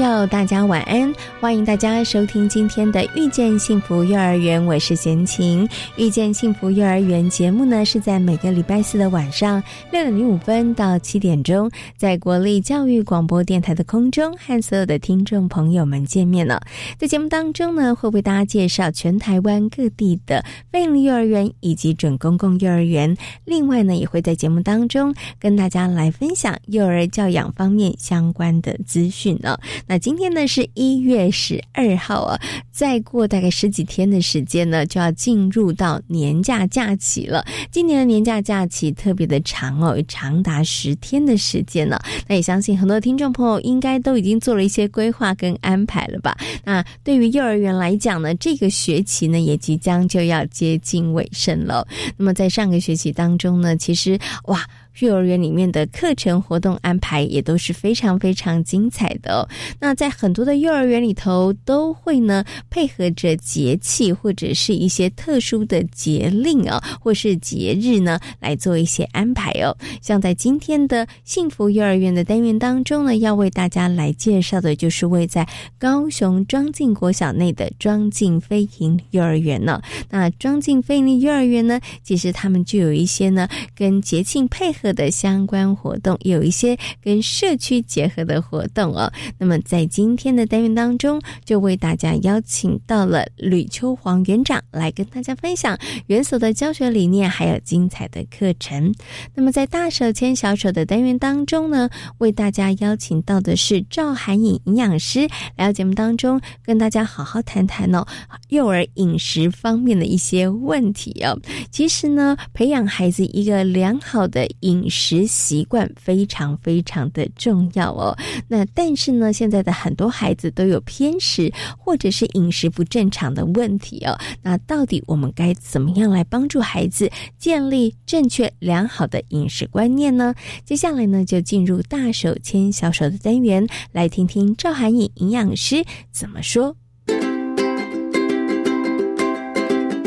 大家晚安！欢迎大家收听今天的《遇见幸福幼儿园》，我是贤琴。《遇见幸福幼儿园》节目呢，是在每个礼拜四的晚上六点零五分到七点钟，在国立教育广播电台的空中和所有的听众朋友们见面了。在节目当中呢，会为大家介绍全台湾各地的非营利幼儿园以及准公共幼儿园。另外呢，也会在节目当中跟大家来分享幼儿教养方面相关的资讯呢。那今天呢是一月十二号啊，再过大概十几天的时间呢，就要进入到年假假期了。今年的年假假期特别的长哦，长达十天的时间呢。那也相信很多听众朋友应该都已经做了一些规划跟安排了吧？那对于幼儿园来讲呢，这个学期呢也即将就要接近尾声了。那么在上个学期当中呢，其实哇。幼儿园里面的课程活动安排也都是非常非常精彩的哦。那在很多的幼儿园里头，都会呢配合着节气或者是一些特殊的节令啊，或是节日呢来做一些安排哦。像在今天的幸福幼儿园的单元当中呢，要为大家来介绍的就是位在高雄庄敬国小内的庄敬飞行幼儿园呢。那庄敬飞行幼儿园呢，其实他们就有一些呢跟节庆配合。课的相关活动有一些跟社区结合的活动哦。那么在今天的单元当中，就为大家邀请到了吕秋黄园长来跟大家分享园所的教学理念，还有精彩的课程。那么在大手牵小手的单元当中呢，为大家邀请到的是赵涵颖营养师来到节目当中，跟大家好好谈谈哦幼儿饮食方面的一些问题哦。其实呢，培养孩子一个良好的饮饮食习惯非常非常的重要哦。那但是呢，现在的很多孩子都有偏食或者是饮食不正常的问题哦。那到底我们该怎么样来帮助孩子建立正确良好的饮食观念呢？接下来呢，就进入大手牵小手的单元，来听听赵涵颖营养师怎么说。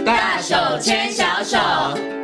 大手牵小手。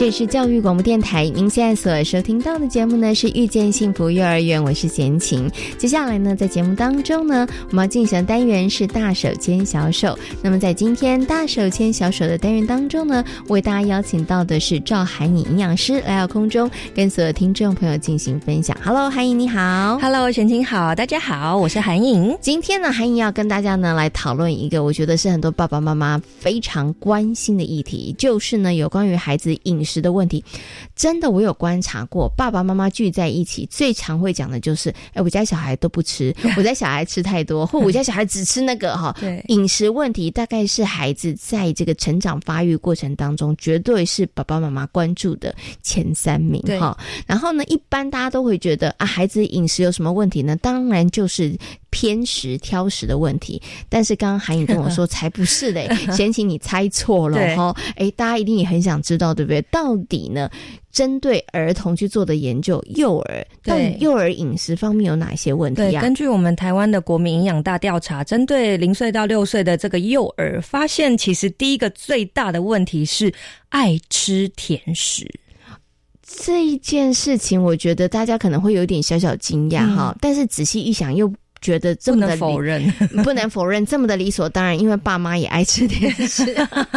这里是教育广播电台，您现在所收听到的节目呢是遇见幸福幼儿园，我是贤琴。接下来呢，在节目当中呢，我们要进行的单元是大手牵小手。那么在今天大手牵小手的单元当中呢，为大家邀请到的是赵海颖营养师来到空中，跟所有听众朋友进行分享。Hello，海颖你好。Hello，贤琴好，大家好，我是韩颖。今天呢，韩颖要跟大家呢来讨论一个我觉得是很多爸爸妈妈非常关心的议题，就是呢有关于孩子饮食。食的问题，真的我有观察过，爸爸妈妈聚在一起，最常会讲的就是，哎，我家小孩都不吃，我家小孩吃太多，或我家小孩只吃那个哈。对，饮食问题大概是孩子在这个成长发育过程当中，绝对是爸爸妈妈关注的前三名哈。然后呢，一般大家都会觉得啊，孩子饮食有什么问题呢？当然就是。偏食挑食的问题，但是刚刚韩颖跟我说 才不是嘞，贤琴你猜错了哈。哎，大家一定也很想知道，对不对？到底呢，针对儿童去做的研究，幼儿到底幼儿饮食方面有哪些问题啊？根据我们台湾的国民营养大调查，针对零岁到六岁的这个幼儿，发现其实第一个最大的问题是爱吃甜食。这一件事情，我觉得大家可能会有点小小惊讶哈，但是仔细一想又。觉得这么的否认，不能否认这么的理所当然，因为爸妈也爱吃甜食。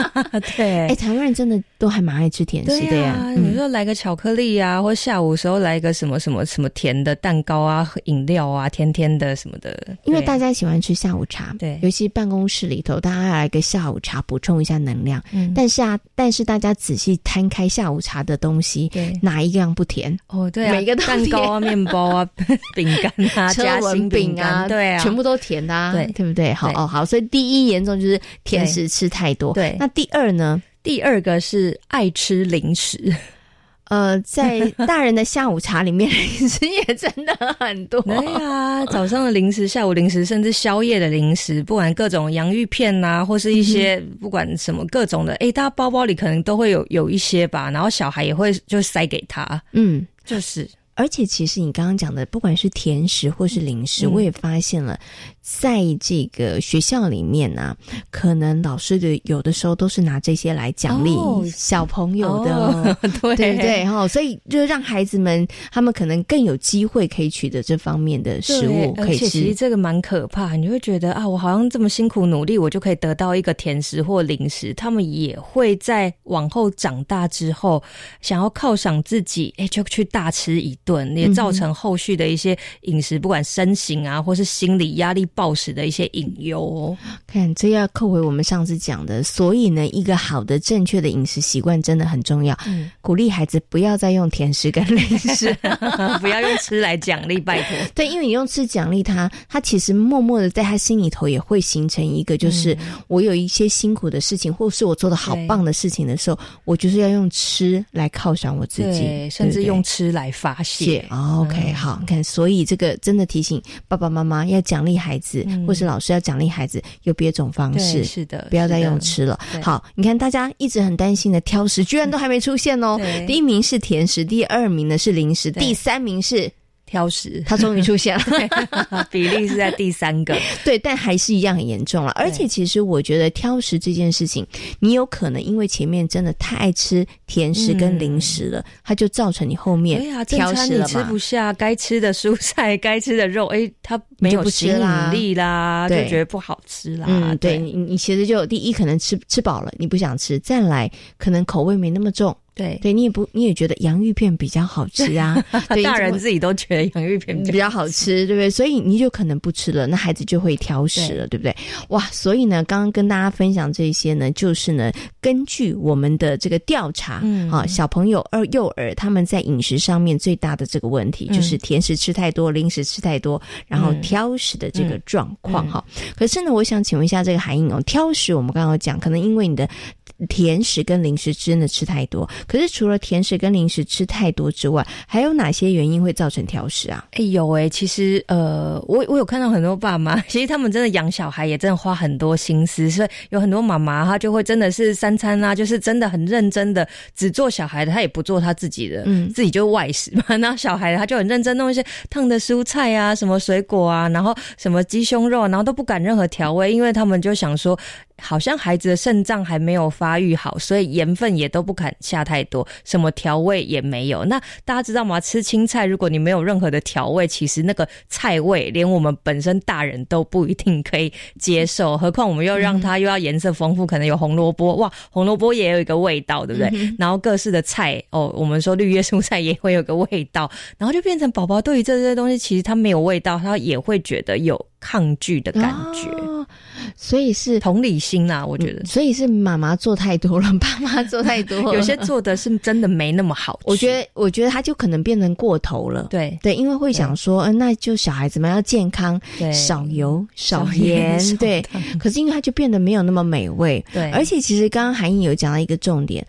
对，哎，台湾人真的都还蛮爱吃甜食的呀。你说来个巧克力啊，或下午时候来个什么什么什么甜的蛋糕啊、饮料啊，甜甜的什么的。因为大家喜欢吃下午茶，对，尤其办公室里头，大家来个下午茶补充一下能量。嗯，但是啊，但是大家仔细摊开下午茶的东西，对，哪一样不甜？哦，对啊，每个蛋糕啊、面包啊、饼干啊、车纹饼啊，对啊，全部都甜的，啊对，对不对？好哦，好，所以第一严重就是甜食吃太多。对，那第二呢？第二个是爱吃零食。呃，在大人的下午茶里面，零食也真的很多。对啊，早上的零食、下午零食，甚至宵夜的零食，不管各种洋芋片呐，或是一些不管什么各种的，哎，大家包包里可能都会有有一些吧。然后小孩也会就塞给他，嗯，就是。而且，其实你刚刚讲的，不管是甜食或是零食，我也发现了。在这个学校里面呢，可能老师的有的时候都是拿这些来奖励小朋友的，对对对哈，所以就让孩子们他们可能更有机会可以取得这方面的食物可以吃。其实这个蛮可怕，你会觉得啊，我好像这么辛苦努力，我就可以得到一个甜食或零食。他们也会在往后长大之后，想要犒赏自己，哎，就去大吃一顿，也造成后续的一些饮食，不管身形啊，或是心理压力。暴食的一些隐忧，看这要扣回我们上次讲的，所以呢，一个好的正确的饮食习惯真的很重要。嗯，鼓励孩子不要再用甜食跟零食，不要用吃来奖励，拜托。对，因为你用吃奖励他，他其实默默的在他心里头也会形成一个，就是我有一些辛苦的事情，或是我做的好棒的事情的时候，我就是要用吃来犒赏我自己，甚至用吃来发泄。OK，好，看，所以这个真的提醒爸爸妈妈要奖励孩子。或是老师要奖励孩子，有别种方式，是的，不要再用吃了。好，你看大家一直很担心的挑食，居然都还没出现哦。第一名是甜食，第二名呢是零食，第三名是。挑食，它终于出现了，比例是在第三个，对，但还是一样很严重了。而且，其实我觉得挑食这件事情，你有可能因为前面真的太爱吃甜食跟零食了，它就造成你后面挑食了嘛。吃不下该吃的蔬菜、该吃的肉，哎，它没有吸引力啦，就觉得不好吃啦。嗯，对你，你其实就第一可能吃吃饱了，你不想吃，再来可能口味没那么重。对，对你也不，你也觉得洋芋片比较好吃啊？大人自己都觉得洋芋片比较好吃，对不对？所以你就可能不吃了，那孩子就会挑食了，对不对？哇，所以呢，刚刚跟大家分享这些呢，就是呢，根据我们的这个调查，嗯，啊，小朋友二幼儿他们在饮食上面最大的这个问题，就是甜食吃太多，零食吃太多，然后挑食的这个状况哈。可是呢，我想请问一下这个韩颖哦，挑食我们刚刚讲，可能因为你的。甜食跟零食真的吃太多，可是除了甜食跟零食吃太多之外，还有哪些原因会造成挑食啊？哎有哎，其实呃，我我有看到很多爸妈，其实他们真的养小孩也真的花很多心思，所以有很多妈妈她就会真的是三餐啊，就是真的很认真的只做小孩的，她也不做她自己的，嗯，自己就外食嘛。然后小孩的他就很认真弄一些烫的蔬菜啊，什么水果啊，然后什么鸡胸肉，然后都不敢任何调味，因为他们就想说。好像孩子的肾脏还没有发育好，所以盐分也都不敢下太多，什么调味也没有。那大家知道吗？吃青菜，如果你没有任何的调味，其实那个菜味连我们本身大人都不一定可以接受，何况我们又让它又要颜色丰富，可能有红萝卜，哇，红萝卜也有一个味道，对不对？然后各式的菜，哦，我们说绿叶蔬菜也会有个味道，然后就变成宝宝对于这些东西，其实他没有味道，他也会觉得有。抗拒的感觉，所以是同理心啊，我觉得，所以是妈妈做太多了，爸妈做太多，有些做的是真的没那么好。我觉得，我觉得他就可能变成过头了。对对，因为会想说，嗯，那就小孩子们要健康，少油少盐，对。可是因为他就变得没有那么美味，对。而且其实刚刚韩颖有讲到一个重点，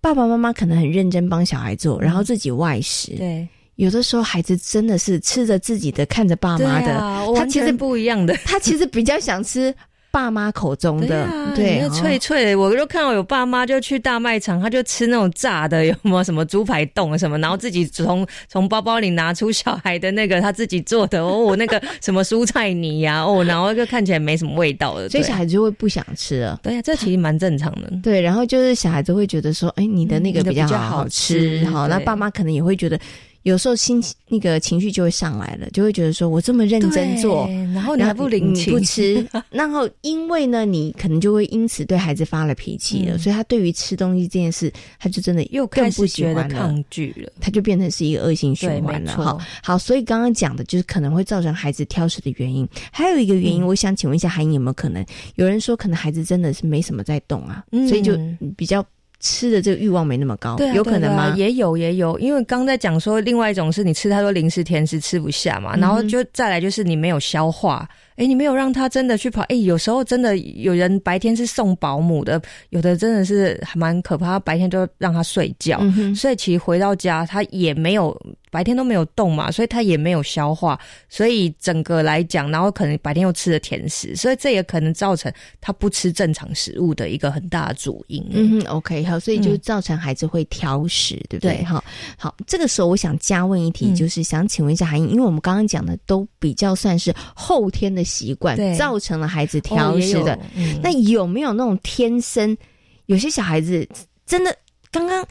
爸爸妈妈可能很认真帮小孩做，然后自己外食，对。有的时候，孩子真的是吃着自己的，看着爸妈的，他其实不一样的。他其实比较想吃爸妈口中的，对，脆脆的。我就看到有爸妈就去大卖场，他就吃那种炸的，有没有什么猪排冻什么，然后自己从从包包里拿出小孩的那个他自己做的哦，那个什么蔬菜泥呀，哦，然后就看起来没什么味道的，所以小孩子就会不想吃了。对呀，这其实蛮正常的。对，然后就是小孩子会觉得说，哎，你的那个比较好吃，好，那爸妈可能也会觉得。有时候心那个情绪就会上来了，就会觉得说我这么认真做，然后你还不领情不吃，然后因为呢，你可能就会因此对孩子发了脾气了，所以他对于吃东西这件事，他就真的又更不喜欢抗拒了，他就变成是一个恶性循环了。好，好，所以刚刚讲的就是可能会造成孩子挑食的原因，还有一个原因，我想请问一下韩颖有没有可能？有人说可能孩子真的是没什么在动啊，所以就比较。吃的这个欲望没那么高，有可能吗？也有也有，因为刚在讲说，另外一种是你吃太多零食甜食吃不下嘛，然后就再来就是你没有消化。哎，你没有让他真的去跑。哎，有时候真的有人白天是送保姆的，有的真的是还蛮可怕。白天就让他睡觉，所以其实回到家他也没有白天都没有动嘛，所以他也没有消化。所以整个来讲，然后可能白天又吃了甜食，所以这也可能造成他不吃正常食物的一个很大的主因。嗯，OK，好，所以就造成孩子会挑食，对不对？哈，好，这个时候我想加问一题，就是想请问一下韩英，因为我们刚刚讲的都比较算是后天的。习惯造成了孩子挑食的，那有没有那种天生？有些小孩子真的刚刚。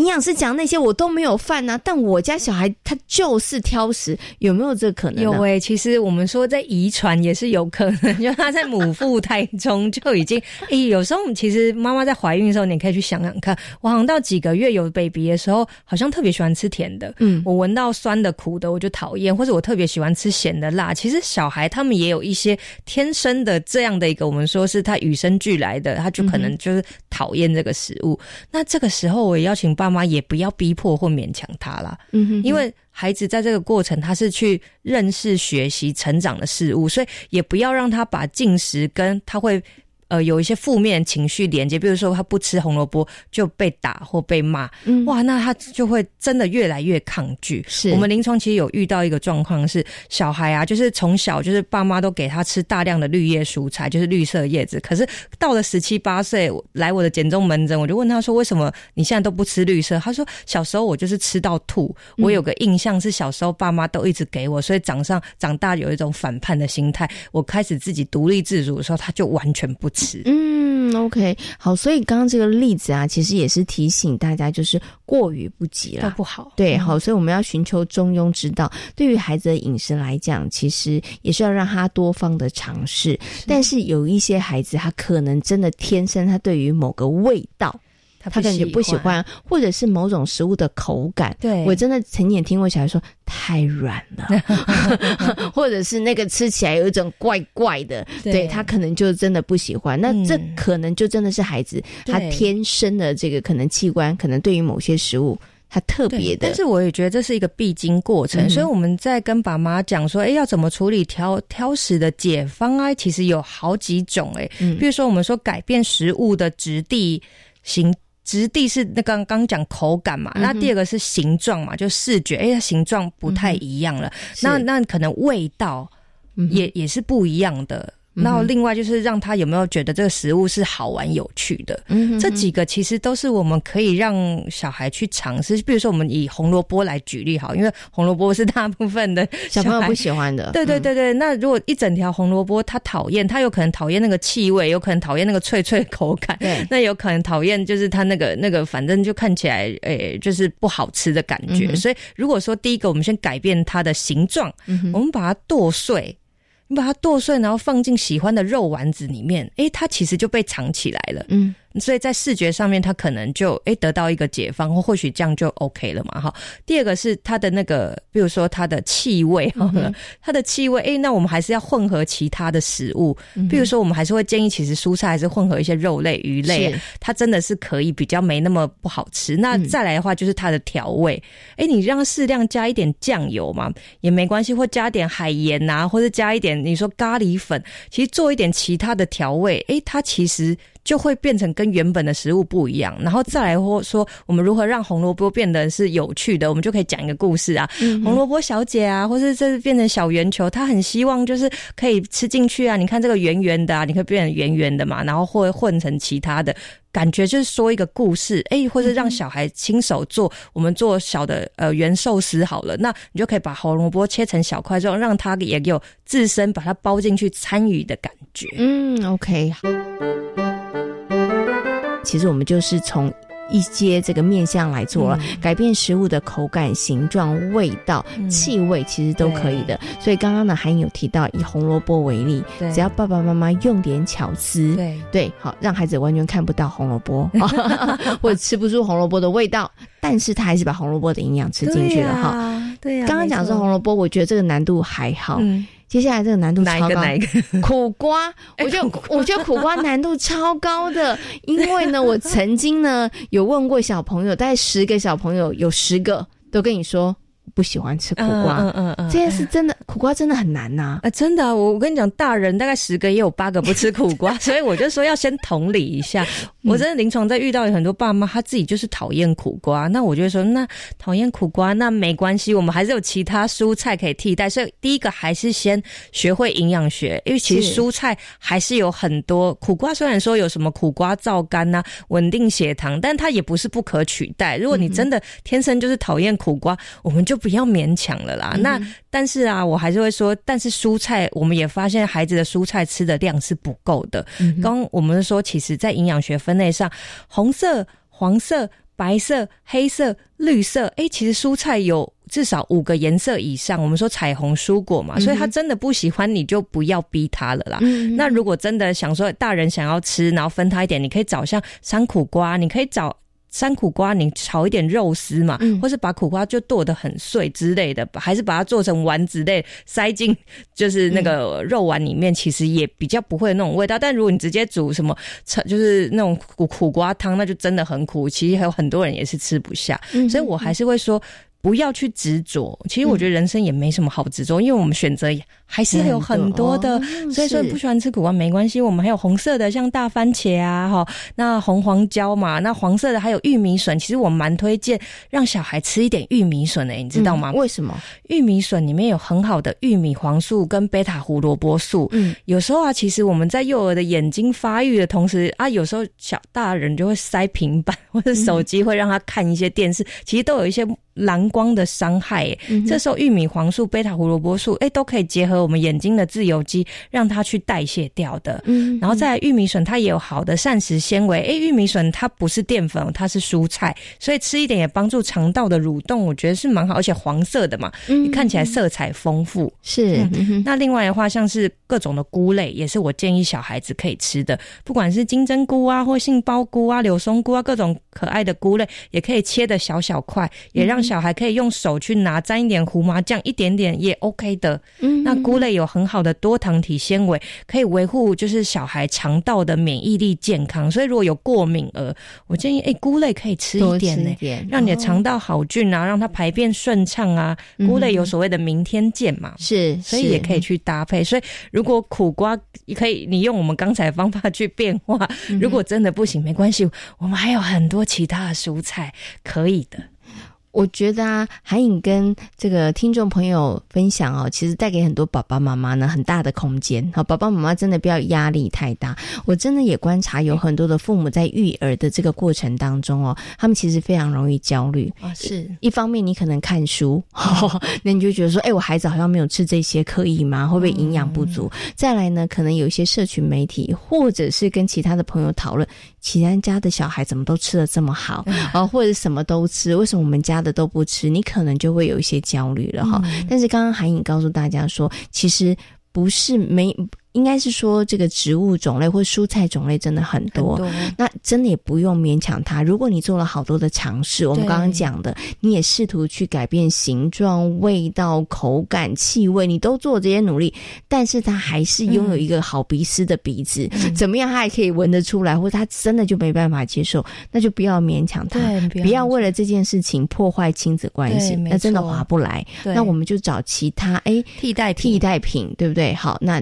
营养师讲那些我都没有犯呐，但我家小孩他就是挑食，有没有这可能？有诶，其实我们说在遗传也是有可能，就他在母腹胎中就已经 诶，有时候我们其实妈妈在怀孕的时候，你可以去想想看，我好像到几个月有 baby 的时候，好像特别喜欢吃甜的，嗯，我闻到酸的、苦的我就讨厌，或者我特别喜欢吃咸的、辣。其实小孩他们也有一些天生的这样的一个，我们说是他与生俱来的，他就可能就是讨厌这个食物。那这个时候我也邀请爸。妈也不要逼迫或勉强他啦，嗯哼，因为孩子在这个过程他是去认识、学习、成长的事物，所以也不要让他把进食跟他会。呃，有一些负面情绪连接，比如说他不吃红萝卜就被打或被骂，哇，那他就会真的越来越抗拒。是我们临床其实有遇到一个状况是，小孩啊，就是从小就是爸妈都给他吃大量的绿叶蔬菜，就是绿色叶子，可是到了十七八岁来我的减重门诊，我就问他说，为什么你现在都不吃绿色？他说小时候我就是吃到吐，我有个印象是小时候爸妈都一直给我，所以长上长大有一种反叛的心态，我开始自己独立自主的时候，他就完全不。嗯，OK，好，所以刚刚这个例子啊，其实也是提醒大家，就是过于不及了，不好。对，好，所以我们要寻求中庸之道。对于孩子的饮食来讲，其实也是要让他多方的尝试。但是有一些孩子，他可能真的天生他对于某个味道。他可能就不喜欢，或者是某种食物的口感。对我真的曾经也听过小孩说太软了，或者是那个吃起来有一种怪怪的，对他可能就真的不喜欢。那这可能就真的是孩子他天生的这个可能器官，可能对于某些食物他特别的。但是我也觉得这是一个必经过程，所以我们在跟爸妈讲说，哎，要怎么处理挑挑食的解方啊？其实有好几种，哎，比如说我们说改变食物的质地形。质地是那刚刚讲口感嘛，那第二个是形状嘛，就视觉，哎，它形状不太一样了，那那可能味道也也是不一样的。那另外就是让他有没有觉得这个食物是好玩有趣的？嗯，这几个其实都是我们可以让小孩去尝试。比如说，我们以红萝卜来举例好，因为红萝卜是大部分的小朋友不喜欢的。对对对对，那如果一整条红萝卜他讨厌，他有可能讨厌那个气味，有可能讨厌那个脆脆口感。那有可能讨厌就是他那个那个，反正就看起来诶，就是不好吃的感觉。所以如果说第一个，我们先改变它的形状，我们把它剁碎。你把它剁碎，然后放进喜欢的肉丸子里面，诶，它其实就被藏起来了。嗯。所以在视觉上面，他可能就诶得到一个解放，或或许这样就 OK 了嘛哈。第二个是它的那个，比如说它的气味哈，它的气味诶，那我们还是要混合其他的食物，比如说我们还是会建议，其实蔬菜还是混合一些肉类、鱼类，它真的是可以比较没那么不好吃。那再来的话就是它的调味，诶，你让适量加一点酱油嘛也没关系，或加点海盐呐，或者加一点你说咖喱粉，其实做一点其他的调味，诶，它其实。就会变成跟原本的食物不一样，然后再来或说我们如何让红萝卜变得是有趣的，我们就可以讲一个故事啊，红萝卜小姐啊，或是这变成小圆球，她很希望就是可以吃进去啊，你看这个圆圆的啊，你可以变成圆圆的嘛，然后会混成其他的感觉，就是说一个故事，哎，或者让小孩亲手做，我们做小的呃圆寿司好了，那你就可以把红萝卜切成小块之后，让他也有自身把它包进去参与的感觉。嗯，OK。其实我们就是从一些这个面相来做了，改变食物的口感、形状、味道、气味，其实都可以的。所以刚刚呢，还有提到以红萝卜为例，只要爸爸妈妈用点巧思，对对，好，让孩子完全看不到红萝卜，或者吃不出红萝卜的味道，但是他还是把红萝卜的营养吃进去了哈。对呀，刚刚讲说红萝卜，我觉得这个难度还好。接下来这个难度超高，哪一个？苦瓜，我觉得我觉得苦瓜难度超高的，因为呢，我曾经呢有问过小朋友，大概十个小朋友有十个都跟你说。不喜欢吃苦瓜，嗯嗯嗯，这件事真的苦瓜真的很难呐，啊，真的，我我跟你讲，大人大概十个也有八个不吃苦瓜，所以我就说要先同理一下。我真的临床在遇到有很多爸妈，他自己就是讨厌苦瓜，那我就说，那讨厌苦瓜那没关系，我们还是有其他蔬菜可以替代。所以第一个还是先学会营养学，因为其实蔬菜还是有很多苦瓜，虽然说有什么苦瓜皂苷呐，稳定血糖，但它也不是不可取代。如果你真的天生就是讨厌苦瓜，我们就不要勉强了啦。那但是啊，我还是会说，但是蔬菜我们也发现孩子的蔬菜吃的量是不够的。刚我们说，其实在营养学分类上，红色、黄色、白色、黑色、绿色，哎，其实蔬菜有至少五个颜色以上。我们说彩虹蔬果嘛，所以他真的不喜欢，你就不要逼他了啦。那如果真的想说大人想要吃，然后分他一点，你可以找像山苦瓜，你可以找。山苦瓜，你炒一点肉丝嘛，或是把苦瓜就剁得很碎之类的，还是把它做成丸子类，塞进就是那个肉丸里面，其实也比较不会那种味道。但如果你直接煮什么，就是那种苦苦瓜汤，那就真的很苦。其实还有很多人也是吃不下，所以我还是会说。不要去执着，其实我觉得人生也没什么好执着，因为我们选择还是有很多的。所以说不喜欢吃苦瓜没关系，我们还有红色的，像大番茄啊，哈，那红黄椒嘛，那黄色的还有玉米笋。其实我蛮推荐让小孩吃一点玉米笋的，你知道吗？为什么？玉米笋里面有很好的玉米黄素跟贝塔胡萝卜素。嗯，有时候啊，其实我们在幼儿的眼睛发育的同时啊，有时候小大人就会塞平板或者手机，会让他看一些电视，其实都有一些。蓝光的伤害，这时候玉米黄素、贝塔胡萝卜素，哎，都可以结合我们眼睛的自由基，让它去代谢掉的。嗯，然后再玉米笋，它也有好的膳食纤维。哎，玉米笋它不是淀粉，它是蔬菜，所以吃一点也帮助肠道的蠕动，我觉得是蛮好。而且黄色的嘛，你看起来色彩丰富。是。那另外的话，像是各种的菇类，也是我建议小孩子可以吃的，不管是金针菇啊，或杏鲍菇啊、柳松菇啊，各种可爱的菇类，也可以切的小小块，也让。小孩可以用手去拿，沾一点胡麻酱，一点点也 OK 的。嗯，那菇类有很好的多糖体纤维，可以维护就是小孩肠道的免疫力健康。所以如果有过敏儿，我建议哎，菇类可以吃一点呢，让你的肠道好菌啊，让它排便顺畅啊。菇类有所谓的明天见嘛，是，所以也可以去搭配。所以如果苦瓜可以，你用我们刚才方法去变化。如果真的不行，没关系，我们还有很多其他的蔬菜可以的。我觉得啊，韩颖跟这个听众朋友分享哦，其实带给很多爸爸妈妈呢很大的空间。好，爸爸妈妈真的不要压力太大。我真的也观察有很多的父母在育儿的这个过程当中哦，他们其实非常容易焦虑啊。是一方面，你可能看书，那你就觉得说，哎，我孩子好像没有吃这些，可以吗？会不会营养不足？再来呢，可能有一些社群媒体，或者是跟其他的朋友讨论，其他家的小孩怎么都吃的这么好啊，或者什么都吃，为什么我们家？的都不吃，你可能就会有一些焦虑了哈。但是刚刚韩颖告诉大家说，其实不是没。应该是说，这个植物种类或蔬菜种类真的很多，那真的也不用勉强它。如果你做了好多的尝试，我们刚刚讲的，你也试图去改变形状、味道、口感、气味，你都做这些努力，但是它还是拥有一个好鼻丝的鼻子，怎么样，它还可以闻得出来，或者它真的就没办法接受，那就不要勉强它，不要为了这件事情破坏亲子关系，那真的划不来。那我们就找其他哎替代替代品，对不对？好，那。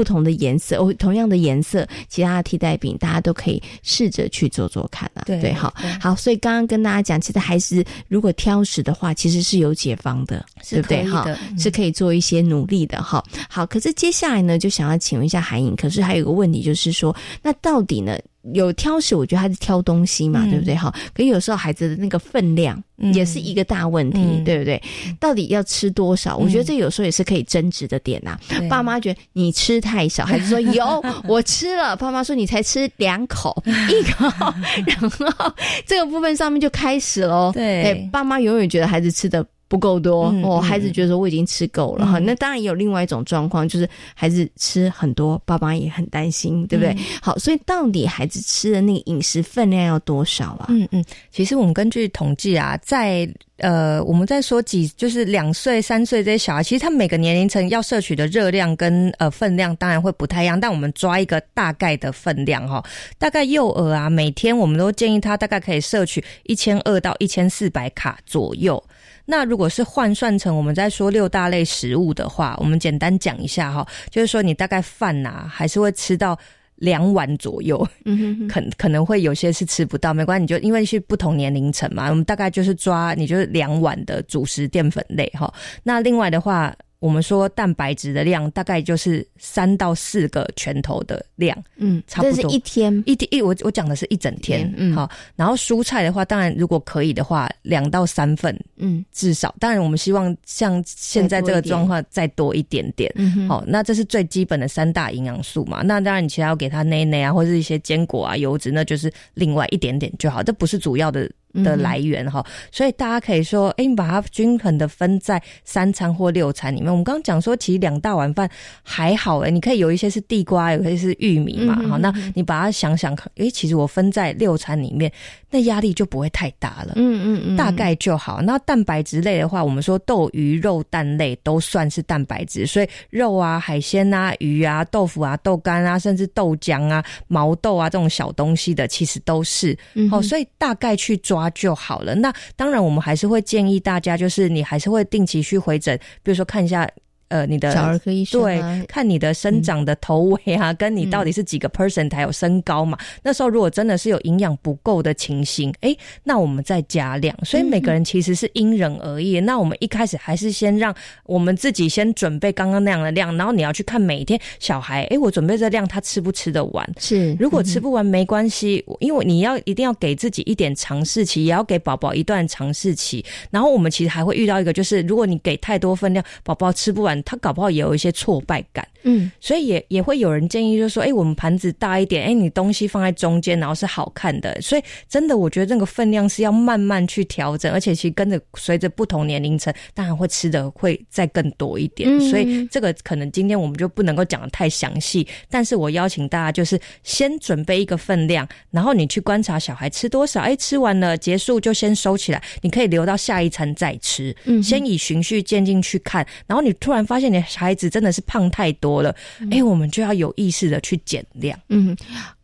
不同的颜色哦，同样的颜色，其他的替代品，大家都可以试着去做做看啊。对，好，好，所以刚刚跟大家讲，其实还是如果挑食的话，其实是有解方的，对不对？哈，是可以做一些努力的哈。好，可是接下来呢，就想要请问一下韩颖，可是还有个问题就是说，那到底呢？有挑食，我觉得他是挑东西嘛，对不对？哈，可有时候孩子的那个分量也是一个大问题，对不对？到底要吃多少？我觉得这有时候也是可以争执的点呐。爸妈觉得你吃太少，孩子说有 我吃了，爸妈说你才吃两口 一口，然后这个部分上面就开始喽。对，爸妈永远觉得孩子吃的。不够多，哦，孩子觉得说我已经吃够了哈。那当然也有另外一种状况，就是孩子吃很多，爸妈也很担心，对不对？好，所以到底孩子吃的那个饮食分量要多少啊？嗯嗯，其实我们根据统计啊，在呃，我们在说几，就是两岁、三岁这些小孩，其实他每个年龄层要摄取的热量跟呃分量当然会不太一样，但我们抓一个大概的分量哈，大概幼儿啊，每天我们都建议他大概可以摄取一千二到一千四百卡左右。那如果是换算成我们在说六大类食物的话，我们简单讲一下哈，就是说你大概饭呐还是会吃到两碗左右，嗯可可能会有些是吃不到，没关系，你就因为是不同年龄层嘛，我们大概就是抓你就是两碗的主食淀粉类哈。那另外的话。我们说蛋白质的量大概就是三到四个拳头的量，嗯，差不多。这是一天一天一我我讲的是一整天，嗯，好。然后蔬菜的话，当然如果可以的话，两到三份，嗯，至少。当然我们希望像现在这个状况再多一点点，嗯，好。那这是最基本的三大营养素嘛？那当然你其他要给他内内啊，或者一些坚果啊、油脂，那就是另外一点点就好，这不是主要的。的来源哈，所以大家可以说，哎，你把它均衡的分在三餐或六餐里面。我们刚刚讲说，其实两大碗饭还好哎，你可以有一些是地瓜，有一些是玉米嘛，好，那你把它想想，哎，其实我分在六餐里面。那压力就不会太大了，嗯嗯嗯，大概就好。那蛋白质类的话，我们说豆、鱼、肉、蛋类都算是蛋白质，所以肉啊、海鲜啊、鱼啊、豆腐啊、豆干啊，甚至豆浆啊、毛豆啊这种小东西的，其实都是哦。所以大概去抓就好了。那当然，我们还是会建议大家，就是你还是会定期去回诊，比如说看一下。呃，你的小儿科医生对，看你的生长的头围啊，跟你到底是几个 percent 还有身高嘛？那时候如果真的是有营养不够的情形，哎，那我们再加量。所以每个人其实是因人而异。那我们一开始还是先让我们自己先准备刚刚那样的量，然后你要去看每一天小孩，哎，我准备这量他吃不吃得完？是，如果吃不完没关系，因为你要一定要给自己一点尝试期，也要给宝宝一段尝试期。然后我们其实还会遇到一个，就是如果你给太多分量，宝宝吃不完。他搞不好也有一些挫败感，嗯，所以也也会有人建议，就是说，哎，我们盘子大一点，哎，你东西放在中间，然后是好看的。所以真的，我觉得那个分量是要慢慢去调整，而且其实跟着随着不同年龄层，当然会吃的会再更多一点。所以这个可能今天我们就不能够讲的太详细，但是我邀请大家就是先准备一个分量，然后你去观察小孩吃多少，哎，吃完了结束就先收起来，你可以留到下一餐再吃，嗯，先以循序渐进去看，然后你突然。发现你孩子真的是胖太多了，哎，我们就要有意识的去减量。嗯。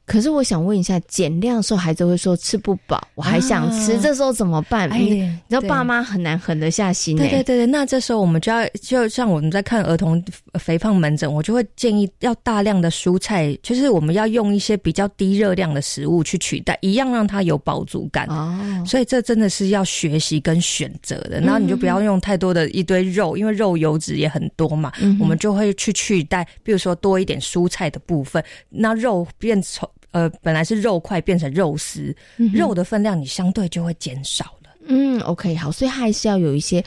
可是我想问一下，减量的时候孩子会说吃不饱，我还想吃，这时候怎么办？你知道爸妈很难狠得下心。对对对对，那这时候我们就要就像我们在看儿童肥胖门诊，我就会建议要大量的蔬菜，就是我们要用一些比较低热量的食物去取代，一样让他有饱足感。哦，所以这真的是要学习跟选择的。然后你就不要用太多的一堆肉，因为肉油脂也很多嘛。嗯，我们就会去取代，比如说多一点蔬菜的部分，那肉变成。呃，本来是肉块变成肉丝，肉的分量你相对就会减少了。嗯，OK，好，所所以还是要有一些。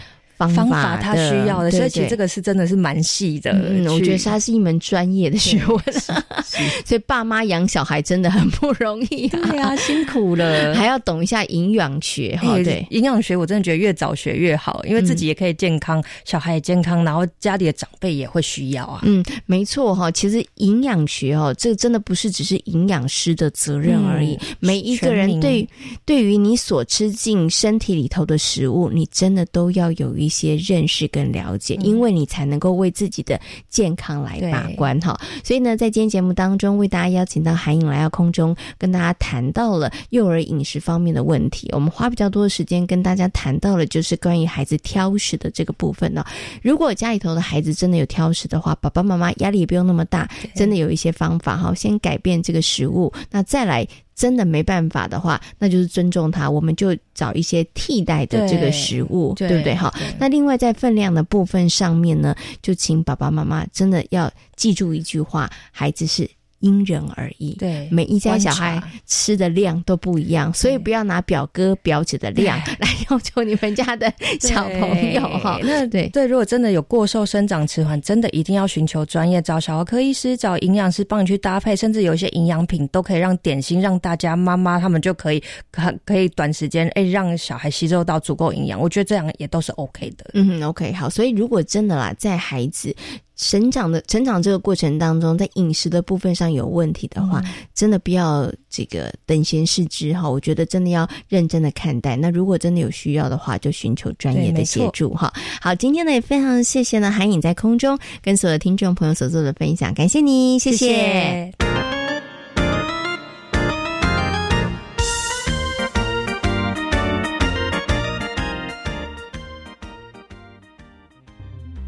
方法他需要的，所以其实这个是真的是蛮细的。嗯，我觉得它是一门专业的学问，所以爸妈养小孩真的很不容易啊，对啊，辛苦了，还要懂一下营养学哈。对，营养学我真的觉得越早学越好，因为自己也可以健康，小孩也健康，然后家里的长辈也会需要啊。嗯，没错哈，其实营养学哦，这个真的不是只是营养师的责任而已，每一个人对对于你所吃进身体里头的食物，你真的都要有一。一些认识跟了解，因为你才能够为自己的健康来把关哈。所以呢，在今天节目当中，为大家邀请到韩颖来到空中，跟大家谈到了幼儿饮食方面的问题。我们花比较多的时间跟大家谈到了，就是关于孩子挑食的这个部分呢。如果家里头的孩子真的有挑食的话，爸爸妈妈压力也不用那么大，真的有一些方法哈，先改变这个食物，那再来。真的没办法的话，那就是尊重他，我们就找一些替代的这个食物，对不对？好，那另外在分量的部分上面呢，就请爸爸妈妈真的要记住一句话：孩子是因人而异，对，每一家小孩吃的量都不一样，所以不要拿表哥表姐的量 来要求你们家的小朋友哈。那对对，如果真的有过瘦、生长迟缓，真的一定要寻求专业，找小儿科医师、找营养师帮你去搭配，甚至有一些营养品都可以让点心让大家妈妈他们就可以可可以短时间哎让小孩吸收到足够营养，我觉得这样也都是 OK 的。嗯，OK，好，所以如果真的啦，在孩子。成长的成长这个过程当中，在饮食的部分上有问题的话，真的不要这个等闲视之哈。我觉得真的要认真的看待。那如果真的有需要的话，就寻求专业的协助哈。好，今天呢也非常谢谢呢韩颖在空中跟所有听众朋友所做的分享，感谢你，谢谢。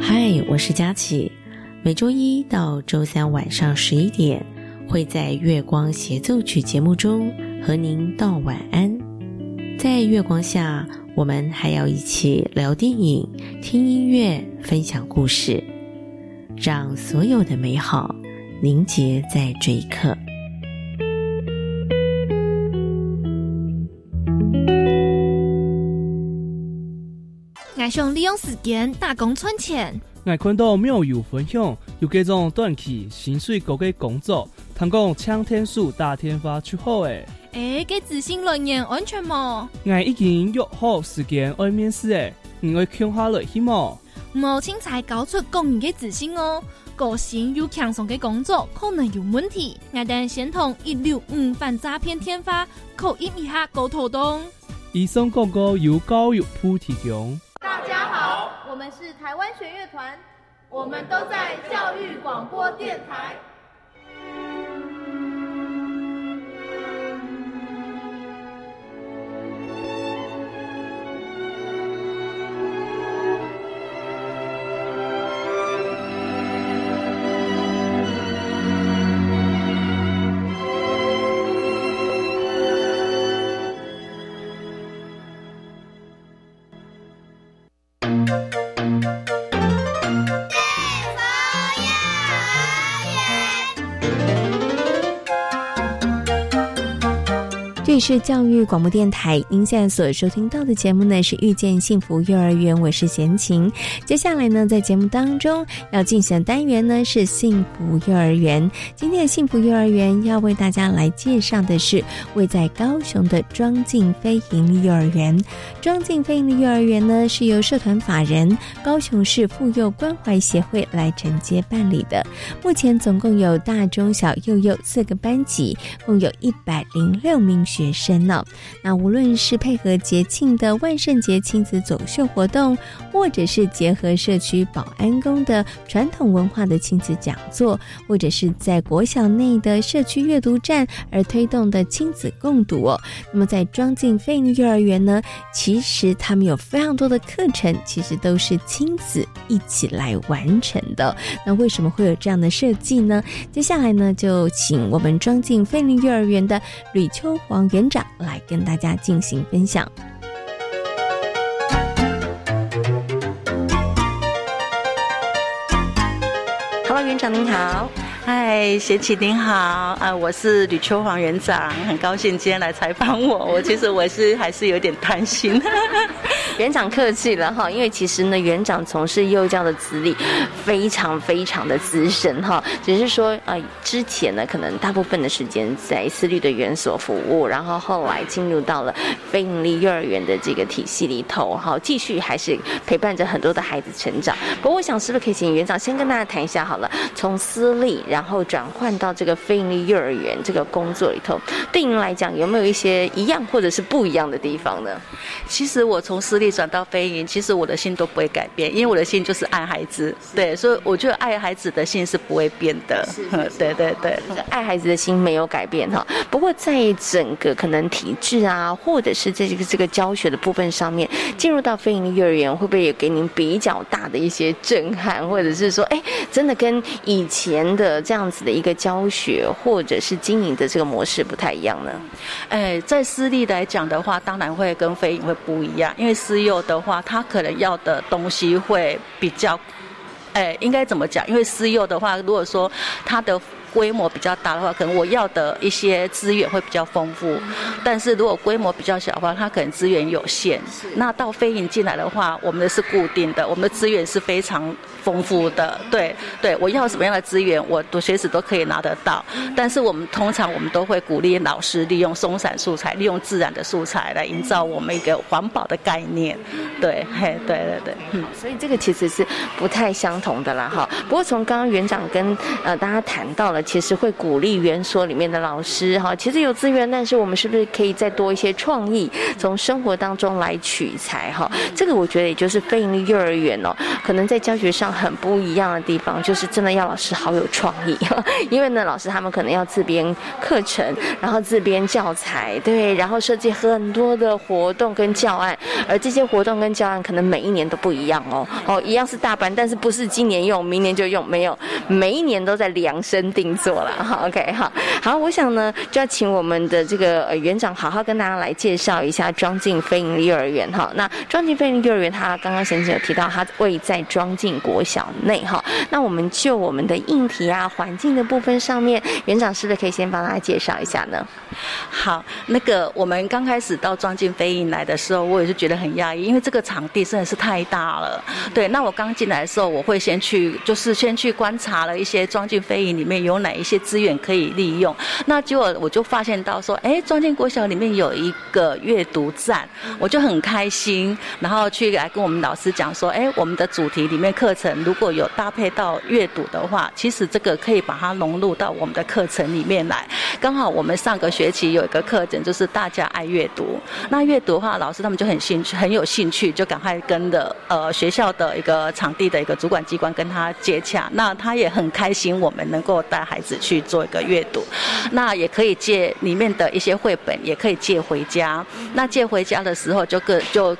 嗨，我是佳琪。每周一到周三晚上十一点，会在月光协奏曲节目中和您道晚安。在月光下，我们还要一起聊电影、听音乐、分享故事，让所有的美好凝结在这一刻。上利用时间打工赚钱，爱看到妙有分享，有各种短期薪水高嘅工作，通讲抢天数打天发出好诶。诶，给自信人员安全吗？我已经约好时间爱面试诶，你会看下来去吗？冇青才搞出公人嘅自信哦，个性又强壮嘅工作可能有问题，我等先同一六五反诈骗天发口音一下沟通动。以上广告由教育部提供。我是台湾弦乐团，我们都在教育广播电台。是教育广播电台，您现在所收听到的节目呢是遇见幸福幼儿园，我是贤琴。接下来呢，在节目当中要进行的单元呢是幸福幼儿园。今天的幸福幼儿园要为大家来介绍的是位在高雄的庄敬飞营幼儿园。庄敬飞盈利幼儿园呢是由社团法人高雄市妇幼关怀协会来承接办理的。目前总共有大中小幼幼四个班级，共有一百零六名学。学生呢？那无论是配合节庆的万圣节亲子走秀活动，或者是结合社区保安宫的传统文化的亲子讲座，或者是在国小内的社区阅读站而推动的亲子共读哦。那么在庄敬飞鹰幼儿园呢，其实他们有非常多的课程，其实都是亲子一起来完成的。那为什么会有这样的设计呢？接下来呢，就请我们庄敬飞鹰幼儿园的吕秋黄。园长来跟大家进行分享。Hello，园长您好。嗨，贤启您好，啊，我是吕秋黄园长，很高兴今天来采访我。我其实我是还是有点担心。园长客气了哈，因为其实呢，园长从事幼教的资历非常非常的资深哈，只是说呃，之前呢可能大部分的时间在私立的园所服务，然后后来进入到了非营利幼儿园的这个体系里头哈，继续还是陪伴着很多的孩子成长。不过我想是不是可以请园长先跟大家谈一下好了，从私立。然后转换到这个非营利幼儿园这个工作里头，对您来讲有没有一些一样或者是不一样的地方呢？其实我从私立转到非营，其实我的心都不会改变，因为我的心就是爱孩子。对，所以我觉得爱孩子的心是不会变的。对对 对，爱孩子的心没有改变哈。不过在整个可能体制啊，或者是在这个这个教学的部分上面，进入到非营利幼儿园，会不会也给您比较大的一些震撼，或者是说，哎，真的跟以前的这样子的一个教学或者是经营的这个模式不太一样呢？哎，在私立来讲的话，当然会跟非营会不一样，因为私幼的话，他可能要的东西会比较，哎，应该怎么讲？因为私幼的话，如果说他的。规模比较大的话，可能我要的一些资源会比较丰富。但是如果规模比较小的话，它可能资源有限。那到飞影进来的话，我们的是固定的，我们的资源是非常丰富的。对对，我要什么样的资源，我都随时都可以拿得到。但是我们通常我们都会鼓励老师利用松散素材，利用自然的素材来营造我们一个环保的概念。对，嘿，对对对，嗯，所以这个其实是不太相同的啦，哈。不过从刚刚园长跟呃大家谈到了。其实会鼓励园所里面的老师哈，其实有资源，但是我们是不是可以再多一些创意，从生活当中来取材哈？这个我觉得也就是非营利幼儿园哦，可能在教学上很不一样的地方，就是真的要老师好有创意，因为呢，老师他们可能要自编课程，然后自编教材，对，然后设计很多的活动跟教案，而这些活动跟教案可能每一年都不一样哦，哦，一样是大班，但是不是今年用，明年就用，没有，每一年都在量身定。做了哈，OK，好，好，我想呢，就要请我们的这个呃园长好好跟大家来介绍一下庄敬飞营幼儿园哈。那庄敬飞营幼儿园，他刚刚先生有提到，他位在庄敬国小内哈。那我们就我们的硬体啊、环境的部分上面，园长是不是可以先帮大家介绍一下呢？好，那个我们刚开始到庄敬飞营来的时候，我也是觉得很压抑，因为这个场地真的是太大了。对，那我刚进来的时候，我会先去，就是先去观察了一些庄敬飞营里面有哪一些资源可以利用。那结果我就发现到说，哎，庄敬国小里面有一个阅读站，我就很开心，然后去来跟我们老师讲说，哎，我们的主题里面课程如果有搭配到阅读的话，其实这个可以把它融入到我们的课程里面来。刚好我们上个学期有一个课程，就是大家爱阅读。那阅读的话，老师他们就很兴趣，很有兴趣，就赶快跟的呃学校的一个场地的一个主管机关跟他接洽。那他也很开心，我们能够带孩子去做一个阅读。那也可以借里面的一些绘本，也可以借回家。那借回家的时候，就个就。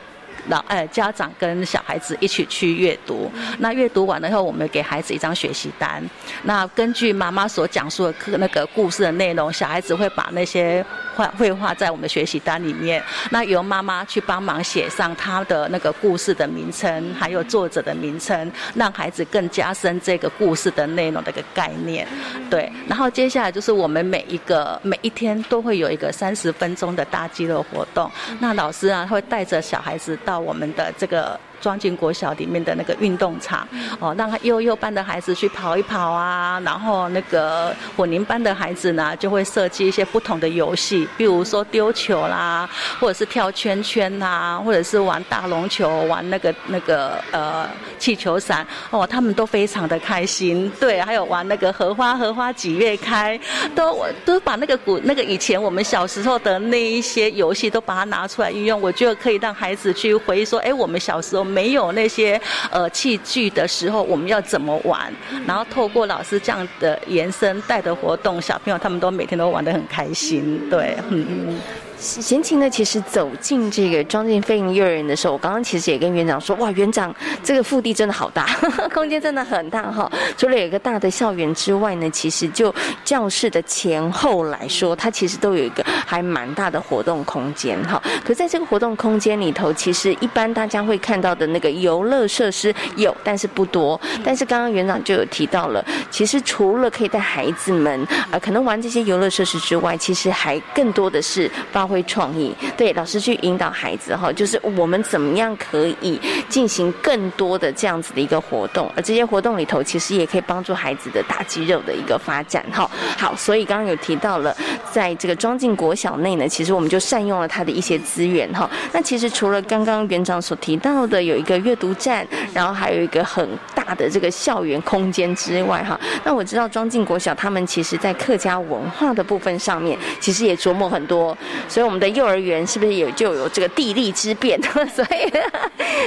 老哎，家长跟小孩子一起去阅读。那阅读完了以后，我们给孩子一张学习单。那根据妈妈所讲述的课那个故事的内容，小孩子会把那些画绘画在我们的学习单里面。那由妈妈去帮忙写上他的那个故事的名称，还有作者的名称，让孩子更加深这个故事的内容的一个概念。对，然后接下来就是我们每一个每一天都会有一个三十分钟的大肌肉活动。那老师啊会带着小孩子到。我们的这个。庄敬国小里面的那个运动场，哦，让幼幼班的孩子去跑一跑啊，然后那个混龄班的孩子呢，就会设计一些不同的游戏，比如说丢球啦，或者是跳圈圈呐，或者是玩大龙球，玩那个那个呃气球伞，哦，他们都非常的开心。对，还有玩那个荷花荷花几月开，都都把那个古那个以前我们小时候的那一些游戏都把它拿出来运用，我觉得可以让孩子去回忆说，哎，我们小时候。没有那些呃器具的时候，我们要怎么玩？然后透过老师这样的延伸带的活动，小朋友他们都每天都玩得很开心。对，嗯嗯。闲情呢，其实走进这个庄敬飞营幼儿园的时候，我刚刚其实也跟园长说，哇，园长这个腹地真的好大，空间真的很大哈。除了有一个大的校园之外呢，其实就教室的前后来说，它其实都有一个还蛮大的活动空间哈。可在这个活动空间里头，其实一般大家会看到的那个游乐设施有，但是不多。但是刚刚园长就有提到了，其实除了可以带孩子们啊，可能玩这些游乐设施之外，其实还更多的是发会创意对老师去引导孩子哈，就是我们怎么样可以进行更多的这样子的一个活动，而这些活动里头其实也可以帮助孩子的大肌肉的一个发展哈。好，所以刚刚有提到了，在这个庄敬国小内呢，其实我们就善用了它的一些资源哈。那其实除了刚刚园长所提到的有一个阅读站，然后还有一个很大的这个校园空间之外，哈，那我知道庄敬国小他们其实在客家文化的部分上面，其实也琢磨很多，所以我们的幼儿园是不是也就有这个地利之便？所以，